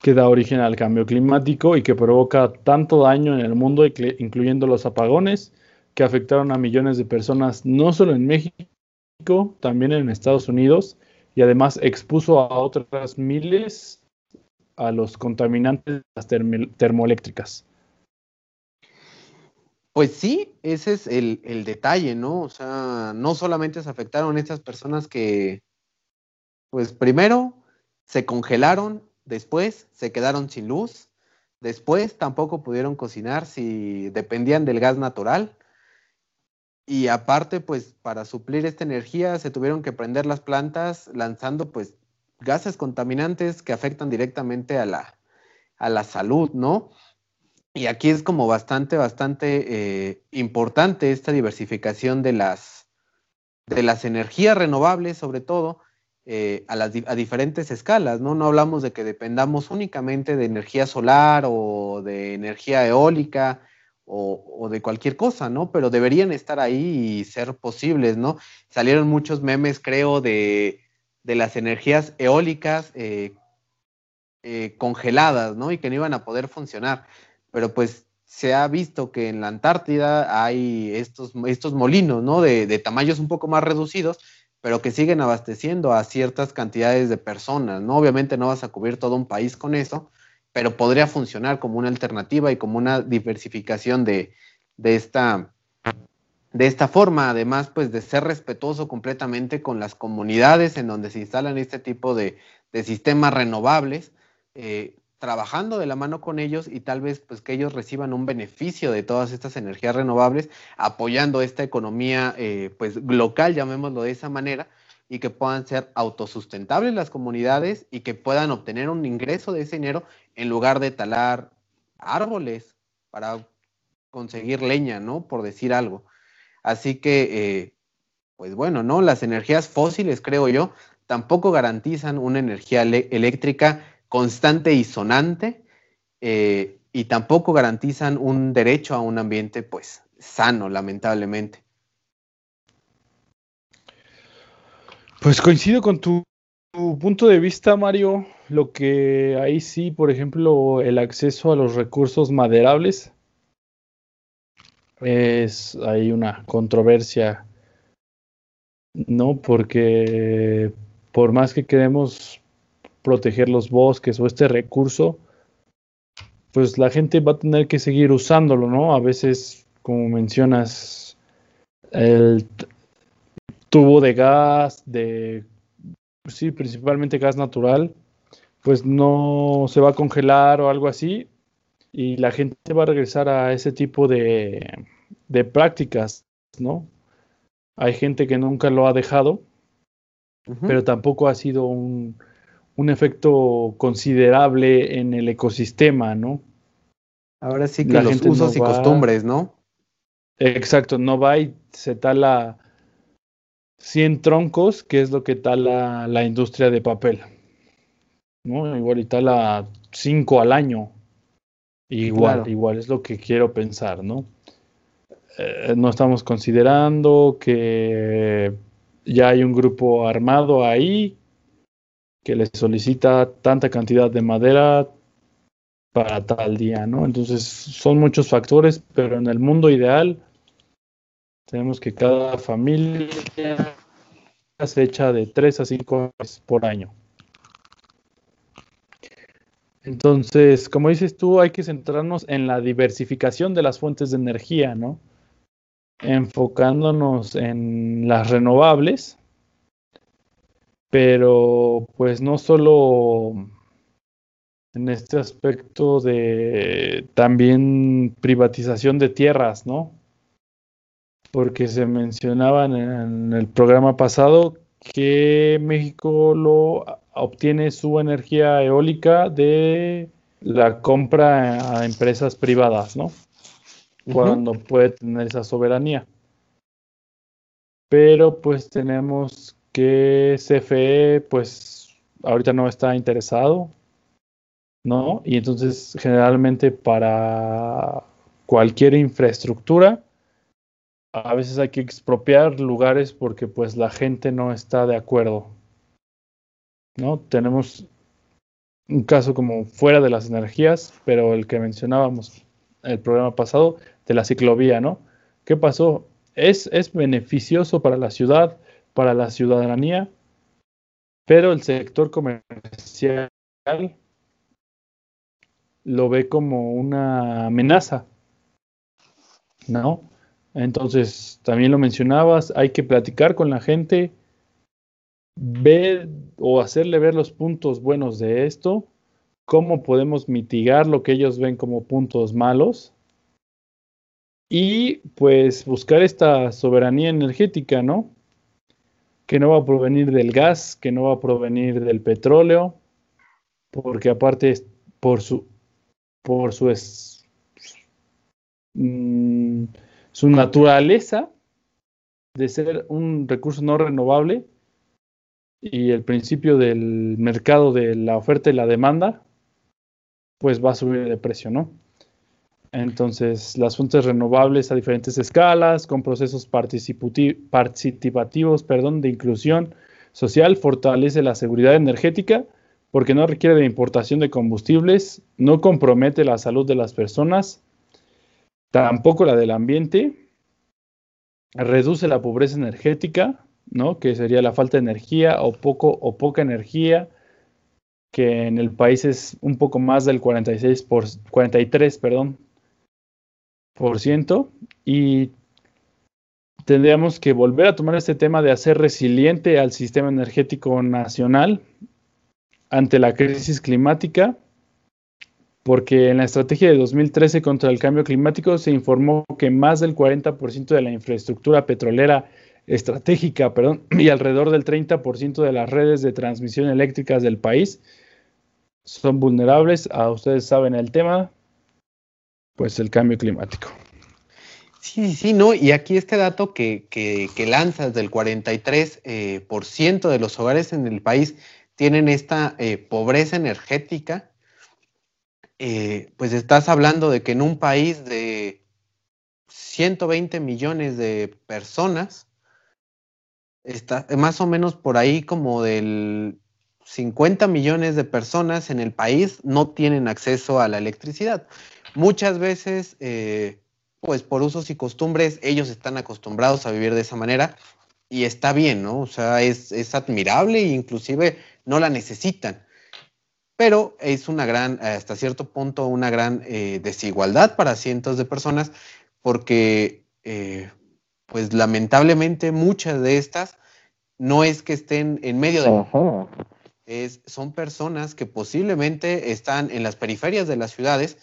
que da origen al cambio climático y que provoca tanto daño en el mundo, incluyendo los apagones que afectaron a millones de personas, no solo en México, también en Estados Unidos, y además expuso a otras miles a los contaminantes de las termoeléctricas. Pues sí, ese es el, el, detalle, ¿no? O sea, no solamente se afectaron estas personas que, pues primero, se congelaron, después se quedaron sin luz, después tampoco pudieron cocinar si dependían del gas natural. Y aparte, pues para suplir esta energía se tuvieron que prender las plantas lanzando pues gases contaminantes que afectan directamente a la, a la salud, ¿no? Y aquí es como bastante, bastante eh, importante esta diversificación de las, de las energías renovables, sobre todo, eh, a, las, a diferentes escalas, ¿no? No hablamos de que dependamos únicamente de energía solar o de energía eólica o, de cualquier cosa, ¿no? Pero deberían estar ahí y ser posibles, ¿no? Salieron muchos memes, creo, de, de las energías eólicas eh, eh, congeladas, ¿no? Y que no iban a poder funcionar. Pero pues se ha visto que en la Antártida hay estos, estos molinos, ¿no? De, de tamaños un poco más reducidos, pero que siguen abasteciendo a ciertas cantidades de personas, ¿no? Obviamente no vas a cubrir todo un país con eso, pero podría funcionar como una alternativa y como una diversificación de, de esta, de esta forma, además, pues de ser respetuoso completamente con las comunidades en donde se instalan este tipo de, sistemas renovables, eh, trabajando de la mano con ellos y tal vez pues que ellos reciban un beneficio de todas estas energías renovables, apoyando esta economía eh, pues local, llamémoslo de esa manera, y que puedan ser autosustentables las comunidades y que puedan obtener un ingreso de ese dinero en lugar de talar árboles para conseguir leña, ¿no? Por decir algo. Así que, eh, pues bueno, ¿no? Las energías fósiles, creo yo, tampoco garantizan una energía eléctrica constante y sonante eh, y tampoco garantizan un derecho a un ambiente, pues, sano, lamentablemente. Pues coincido con tu, tu punto de vista, Mario. Lo que ahí sí, por ejemplo, el acceso a los recursos maderables es hay una controversia, ¿no? Porque por más que queremos proteger los bosques o este recurso, pues la gente va a tener que seguir usándolo, ¿no? A veces, como mencionas, el tubo de gas, de, sí, principalmente gas natural, pues no se va a congelar o algo así, y la gente va a regresar a ese tipo de, de prácticas, ¿no? Hay gente que nunca lo ha dejado, pero tampoco ha sido un, un, efecto considerable en el ecosistema, ¿no? Ahora sí que la los usos y costumbres, ¿no? Exacto, no va y se tala 100 troncos, que es lo que tala la industria de papel. ¿no? Igual y tala 5 al año. Igual, igual es lo que quiero pensar, ¿no? Eh, no estamos considerando que ya hay un grupo armado ahí que le solicita tanta cantidad de madera para tal día, ¿no? Entonces son muchos factores, pero en el mundo ideal tenemos que cada familia se echa de 3 a 5 veces por año. Entonces, como dices tú, hay que centrarnos en la diversificación de las fuentes de energía, ¿no? Enfocándonos en las renovables, pero pues no solo en este aspecto de también privatización de tierras, ¿no? Porque se mencionaban en el programa pasado que México lo obtiene su energía eólica de la compra a empresas privadas, ¿no? Cuando puede tener esa soberanía. Pero pues tenemos que CFE pues ahorita no está interesado, ¿no? Y entonces generalmente para cualquier infraestructura a veces hay que expropiar lugares porque pues la gente no está de acuerdo. ¿No? Tenemos un caso como fuera de las energías, pero el que mencionábamos el programa pasado de la ciclovía, ¿no? ¿Qué pasó? Es, es beneficioso para la ciudad, para la ciudadanía, pero el sector comercial lo ve como una amenaza, ¿no? Entonces, también lo mencionabas, hay que platicar con la gente, ver o hacerle ver los puntos buenos de esto, cómo podemos mitigar lo que ellos ven como puntos malos y pues buscar esta soberanía energética, ¿no? Que no va a provenir del gas, que no va a provenir del petróleo, porque aparte por su por su mm, su naturaleza de ser un recurso no renovable y el principio del mercado de la oferta y la demanda, pues va a subir de precio, ¿no? Entonces, las fuentes renovables a diferentes escalas, con procesos participativos perdón, de inclusión social, fortalece la seguridad energética porque no requiere de importación de combustibles, no compromete la salud de las personas, tampoco la del ambiente, reduce la pobreza energética, ¿no? que sería la falta de energía o, poco, o poca energía, que en el país es un poco más del 46 por, 43, perdón, por ciento, y tendríamos que volver a tomar este tema de hacer resiliente al sistema energético nacional ante la crisis climática, porque en la estrategia de 2013 contra el cambio climático se informó que más del 40% de la infraestructura petrolera estratégica perdón, y alrededor del 30% de las redes de transmisión eléctricas del país son vulnerables. A, ustedes saben el tema, pues el cambio climático. Sí, sí, no, y aquí este dato que, que, lanzas del 43% eh, por ciento de los hogares en el país tienen esta eh, pobreza energética, eh, pues estás hablando de que en un país de 120 millones de personas, está más o menos por ahí como del 50 millones de personas en el país no tienen acceso a la electricidad. Muchas veces, eh, pues por usos y costumbres, ellos están acostumbrados a vivir de esa manera y está bien, ¿no? O sea, es, es admirable e inclusive no la necesitan. Pero es una gran, hasta cierto punto, una gran eh, desigualdad para cientos de personas porque, eh, pues lamentablemente, muchas de estas no es que estén en medio de... Es, son personas que posiblemente están en las periferias de las ciudades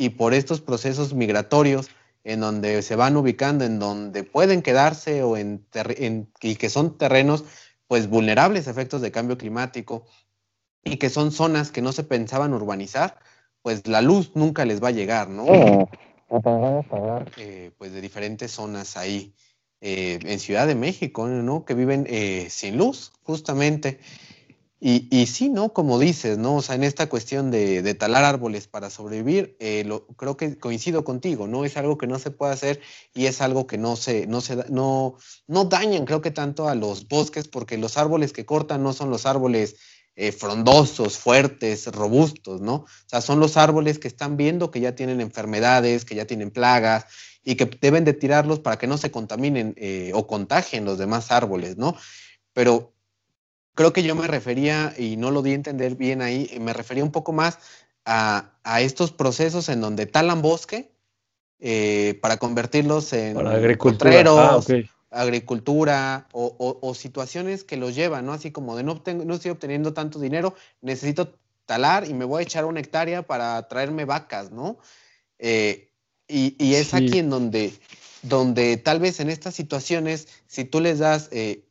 y por estos procesos migratorios en donde se van ubicando, en donde pueden quedarse o en, en y que son terrenos pues vulnerables a efectos de cambio climático y que son zonas que no se pensaban urbanizar, pues la luz nunca les va a llegar, ¿no? Eh, pues de diferentes zonas ahí eh, en Ciudad de México, ¿no? Que viven eh, sin luz, justamente. Y, y, sí, ¿no? Como dices, ¿no? O sea, en esta cuestión de, de talar árboles para sobrevivir, eh, lo, creo que coincido contigo, ¿no? Es algo que no se puede hacer y es algo que no se, no se, no, no dañan, creo que tanto a los bosques, porque los árboles que cortan no son los árboles eh, frondosos, fuertes, robustos, ¿no? O sea, son los árboles que están viendo que ya tienen enfermedades, que ya tienen plagas y que deben de tirarlos para que no se contaminen eh, o contagien los demás árboles, ¿no? Pero creo que yo me refería, y no lo di a entender bien ahí, me refería un poco más a, estos procesos en donde talan bosque eh, para convertirlos en agricultura, ah, agricultura o, situaciones que los llevan, ¿no? Así como de no, no estoy obteniendo tanto dinero, necesito talar y me voy a echar una hectárea para traerme vacas, ¿no? Eh, y, es aquí en donde, donde tal vez en estas situaciones, si tú les das eh,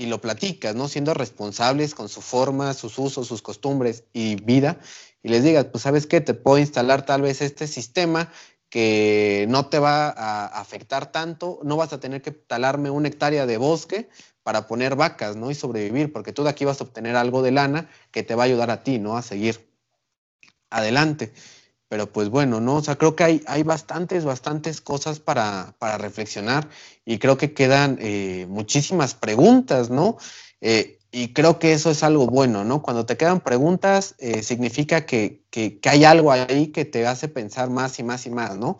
y lo platicas, ¿no? Siendo responsables con su forma, sus usos, sus costumbres y vida, y les digas, pues sabes qué, te puedo instalar tal vez este sistema que no te va a afectar tanto, no vas a tener que talarme una hectárea de bosque para poner vacas, ¿no? Y sobrevivir, porque tú de aquí vas a obtener algo de lana que te va a ayudar a ti, ¿no? A seguir adelante. Pero pues bueno, ¿no? O sea, creo que hay, hay bastantes, bastantes cosas para, para reflexionar y creo que quedan eh, muchísimas preguntas, ¿no? Eh, y creo que eso es algo bueno, ¿no? Cuando te quedan preguntas, eh, significa que, que, hay algo ahí que te hace pensar más y más y más, ¿no?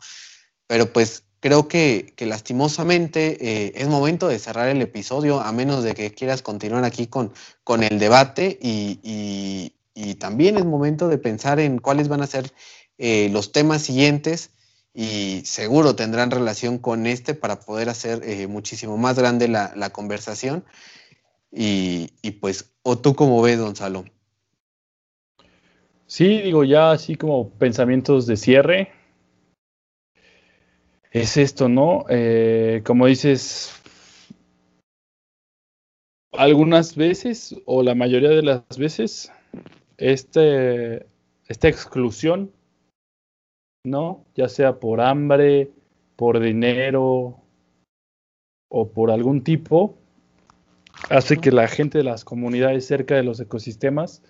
Pero pues creo que, que lastimosamente es momento de cerrar el episodio, a menos de que quieras continuar aquí con, con el debate y, y también es momento de pensar en cuáles van a ser eh, los temas siguientes y seguro tendrán relación con este para poder hacer eh, muchísimo más grande la, conversación. Y, y, pues, ¿o tú cómo ves, Gonzalo? Sí, digo, ya así como pensamientos de cierre. Es esto, ¿no? Eh, como dices, algunas veces o la mayoría de las veces, este, esta exclusión, ¿no? Ya sea por hambre, por dinero o por algún tipo, hace que la gente de las comunidades cerca de los ecosistemas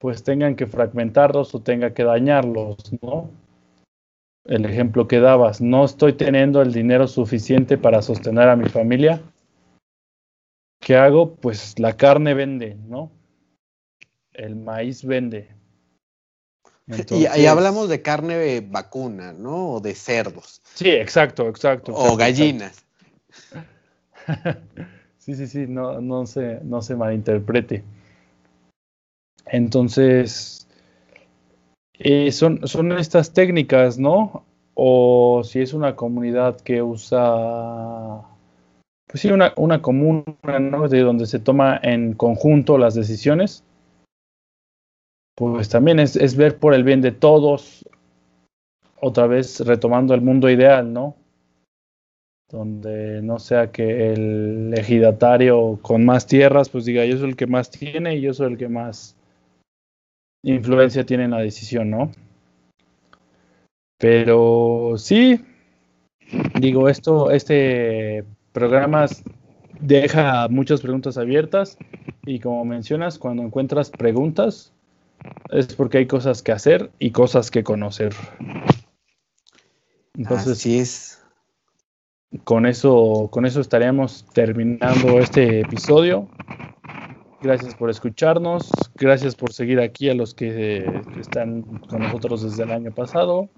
pues tengan que fragmentarlos o tenga que dañarlos, ¿no? El ejemplo que dabas, no estoy teniendo el dinero suficiente para sostener a mi familia. ¿Qué hago? Pues la carne vende, ¿no? El maíz vende. y ahí hablamos de carne vacuna, ¿no? O de cerdos. Sí, exacto, exacto. o gallinas. sí, sí, sí, no, no, se, no se malinterprete. Entonces, eh, son, son estas técnicas, ¿no? O si es una comunidad que usa, pues sí, una, una comuna, ¿no? De donde se toma en conjunto las decisiones, pues también es, ver por el bien de todos, otra vez retomando el mundo ideal, ¿no? donde no sea que el ejidatario con más tierras, pues diga, yo soy el que más tiene y yo soy el que más influencia tiene en la decisión, ¿no? Pero sí, digo, esto, este programa deja muchas preguntas abiertas y como mencionas, cuando encuentras preguntas es porque hay cosas que hacer y cosas que conocer. Entonces, Así es. Con eso, con eso estaríamos terminando este episodio. Gracias por escucharnos. Gracias por seguir aquí a los que están con nosotros desde el año pasado.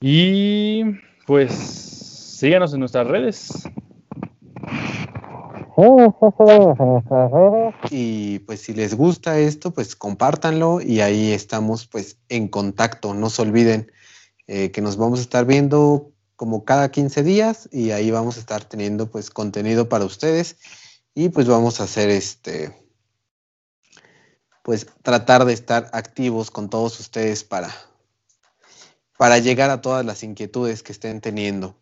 Y pues síganos en nuestras redes. Y pues si les gusta esto, pues compártanlo y ahí estamos pues en contacto. No se olviden eh, que nos vamos a estar viendo como cada 15 días y ahí vamos a estar teniendo pues contenido para ustedes y pues vamos a hacer este, pues tratar de estar activos con todos ustedes para, para llegar a todas las inquietudes que estén teniendo.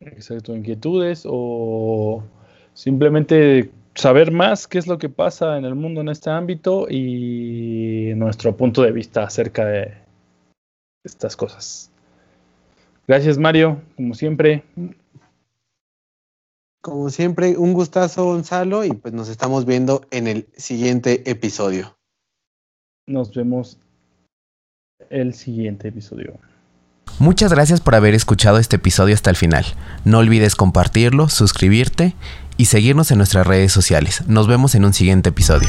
Exacto, inquietudes o simplemente saber más qué es lo que pasa en el mundo en este ámbito y nuestro punto de vista acerca de estas cosas. Gracias Mario, como siempre. Como siempre, un gustazo, Gonzalo, y pues nos estamos viendo en el siguiente episodio. Nos vemos el siguiente episodio. Muchas gracias por haber escuchado este episodio hasta el final. No olvides compartirlo, suscribirte y seguirnos en nuestras redes sociales. Nos vemos en un siguiente episodio.